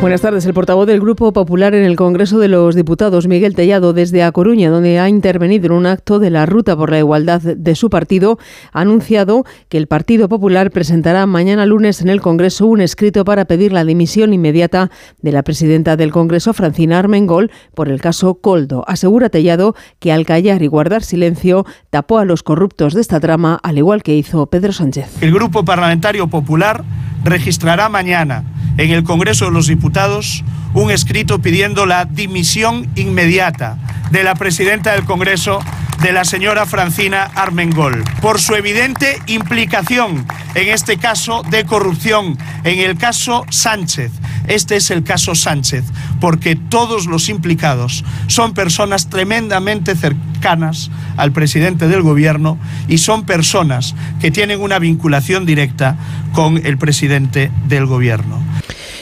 Buenas tardes. El portavoz del Grupo Popular en el Congreso de los Diputados, Miguel Tellado, desde A Coruña, donde ha intervenido en un acto de la Ruta por la Igualdad de su partido, ha anunciado que el Partido Popular presentará mañana lunes en el Congreso un escrito para pedir la dimisión inmediata de la presidenta del Congreso, Francina Armengol, por el caso Coldo. Asegura Tellado que al callar y guardar silencio tapó a los corruptos de esta trama, al igual que hizo Pedro Sánchez. El Grupo Parlamentario Popular registrará mañana en el Congreso de los Diputados un escrito pidiendo la dimisión inmediata de la presidenta del Congreso, de la señora Francina Armengol, por su evidente implicación en este caso de corrupción, en el caso Sánchez. Este es el caso Sánchez, porque todos los implicados son personas tremendamente cercanas al presidente del gobierno y son personas que tienen una vinculación directa con el presidente del gobierno.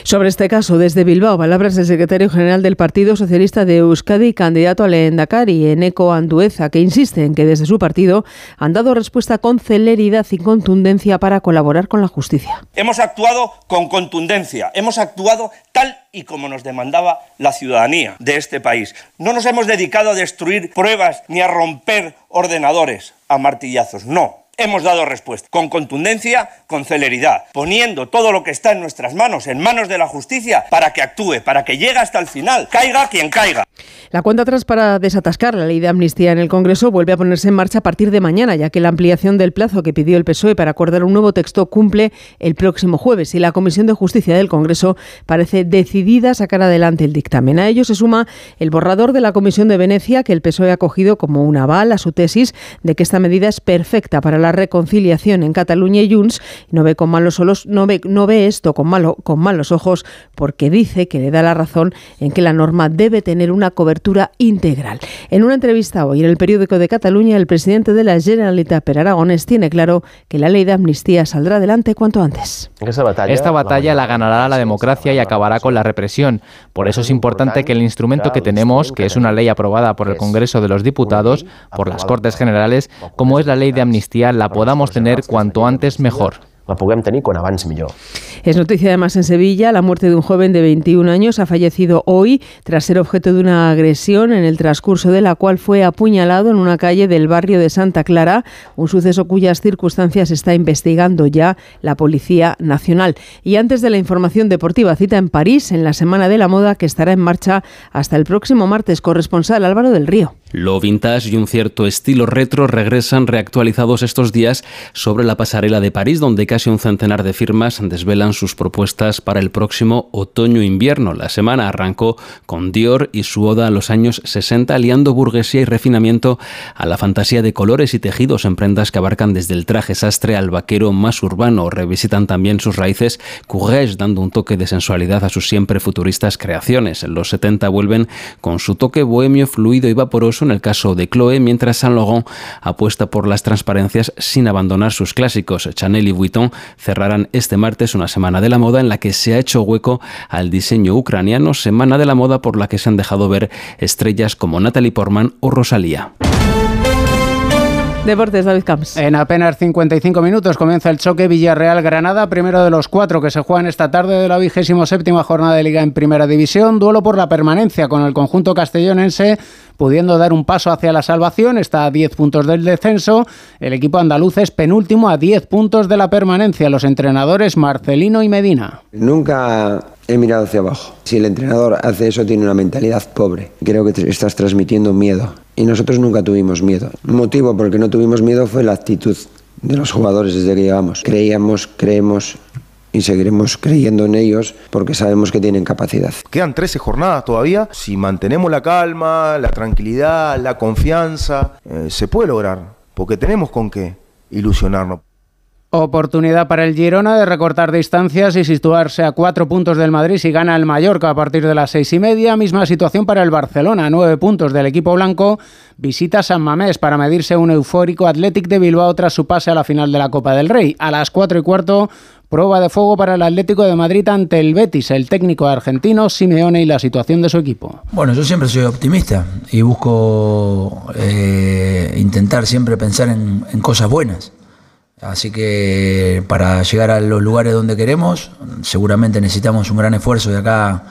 Sobre este caso, desde Bilbao, palabras del secretario general del Partido Socialista de Euskadi, candidato al Endacari, Eneco Andueza, que insiste en que desde su partido han dado respuesta con celeridad y contundencia para colaborar con la justicia. Hemos actuado con contundencia, hemos actuado tal y como nos demandaba la ciudadanía de este país. No nos hemos dedicado a destruir pruebas ni a romper ordenadores a martillazos, no hemos dado respuesta con contundencia, con celeridad, poniendo todo lo que está en nuestras manos, en manos de la justicia, para que actúe, para que llegue hasta el final, caiga quien caiga. La cuenta atrás para desatascar la ley de amnistía en el Congreso vuelve a ponerse en marcha a partir de mañana, ya que la ampliación del plazo que pidió el PSOE para acordar un nuevo texto cumple el próximo jueves y la Comisión de Justicia del Congreso parece decidida a sacar adelante el dictamen. A ello se suma el borrador de la Comisión de Venecia que el PSOE ha cogido como un aval a su tesis de que esta medida es perfecta para la reconciliación en Cataluña y Junts no ve con malos ojos, no ve, no ve esto con, malo, con malos ojos porque dice que le da la razón en que la norma debe tener una cobertura integral. En una entrevista hoy en el periódico de Cataluña, el presidente de la Generalitat Per Aragones tiene claro que la ley de amnistía saldrá adelante cuanto antes. Esta batalla la ganará la democracia y acabará con la represión. Por eso es importante que el instrumento que tenemos, que es una ley aprobada por el Congreso de los Diputados, por las Cortes Generales, como es la ley de amnistía, la podamos tener cuanto antes mejor la puguem tenir quan abans millor. Es noticia además en Sevilla la muerte de un joven de 21 años ha fallecido hoy tras ser objeto de una agresión en el transcurso de la cual fue apuñalado en una calle del barrio de Santa Clara, un suceso cuyas circunstancias está investigando ya la Policía Nacional. Y antes de la información deportiva, cita en París en la Semana de la Moda que estará en marcha hasta el próximo martes. Corresponsal Álvaro del Río. Lo vintage y un cierto estilo retro regresan reactualizados estos días sobre la pasarela de París, donde casi un centenar de firmas desvelan sus propuestas para el próximo otoño-invierno. La semana arrancó con Dior y su oda a los años 60, aliando burguesía y refinamiento a la fantasía de colores y tejidos en prendas que abarcan desde el traje sastre al vaquero más urbano. Revisitan también sus raíces courage, dando un toque de sensualidad a sus siempre futuristas creaciones. En los 70 vuelven con su toque bohemio, fluido y vaporoso en el caso de Chloe, mientras Saint Laurent apuesta por las transparencias sin abandonar sus clásicos. Chanel y Vuitton cerrarán este martes una semana de la moda en la que se ha hecho hueco al diseño ucraniano, semana de la moda por la que se han dejado ver estrellas como Natalie Portman o Rosalía. Deportes, David Camps. En apenas 55 minutos comienza el choque Villarreal-Granada, primero de los cuatro que se juegan esta tarde de la vigésimo séptima jornada de Liga en Primera División. Duelo por la permanencia con el conjunto castellonense pudiendo dar un paso hacia la salvación. Está a 10 puntos del descenso. El equipo andaluz es penúltimo a 10 puntos de la permanencia. Los entrenadores Marcelino y Medina. Nunca he mirado hacia abajo. Si el entrenador hace eso, tiene una mentalidad pobre. Creo que estás transmitiendo miedo. Y nosotros nunca tuvimos miedo. El motivo por el que no tuvimos miedo fue la actitud de los jugadores desde que llegamos. Creíamos, creemos y seguiremos creyendo en ellos porque sabemos que tienen capacidad. Quedan 13 jornadas todavía. Si mantenemos la calma, la tranquilidad, la confianza, eh, se puede lograr. Porque tenemos con qué ilusionarnos. Oportunidad para el Girona de recortar distancias y situarse a cuatro puntos del Madrid si gana el Mallorca a partir de las seis y media. Misma situación para el Barcelona, nueve puntos del equipo blanco. Visita San Mamés para medirse un eufórico Athletic de Bilbao tras su pase a la final de la Copa del Rey. A las cuatro y cuarto, prueba de fuego para el Atlético de Madrid ante el Betis, el técnico argentino Simeone y la situación de su equipo. Bueno, yo siempre soy optimista y busco eh, intentar siempre pensar en cosas buenas Así que para llegar a los lugares donde queremos, seguramente necesitamos un gran esfuerzo de acá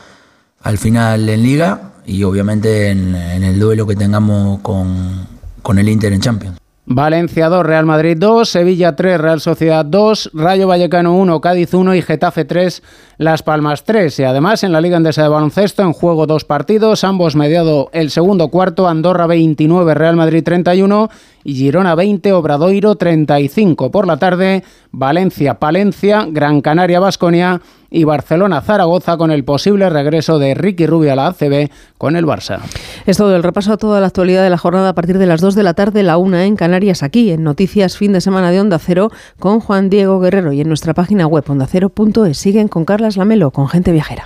al final en liga y obviamente en, el duelo que tengamos con, con el Inter en Champions. Valencia 2, Real Madrid 2, Sevilla 3, Real Sociedad 2, Rayo Vallecano 1, Cádiz 1 y Getafe 3, Las Palmas 3. Y además en la Liga Endesa de Baloncesto en juego dos partidos, ambos mediado el segundo cuarto, Andorra 29, Real Madrid 31 y Girona 20, Obradoiro 35. Por la tarde, Valencia, Palencia, Gran Canaria, Basconia y Barcelona, Zaragoza con el posible regreso de Ricky Rubio a la ACB con el Barça. Es todo el repaso a toda la actualidad de la jornada a partir de las 2 de la tarde, la 1 en Canarias, aquí en Noticias Fin de Semana de Onda Cero con Juan Diego Guerrero y en nuestra página web ondacero.es. Siguen con Carlas Lamelo, con gente viajera.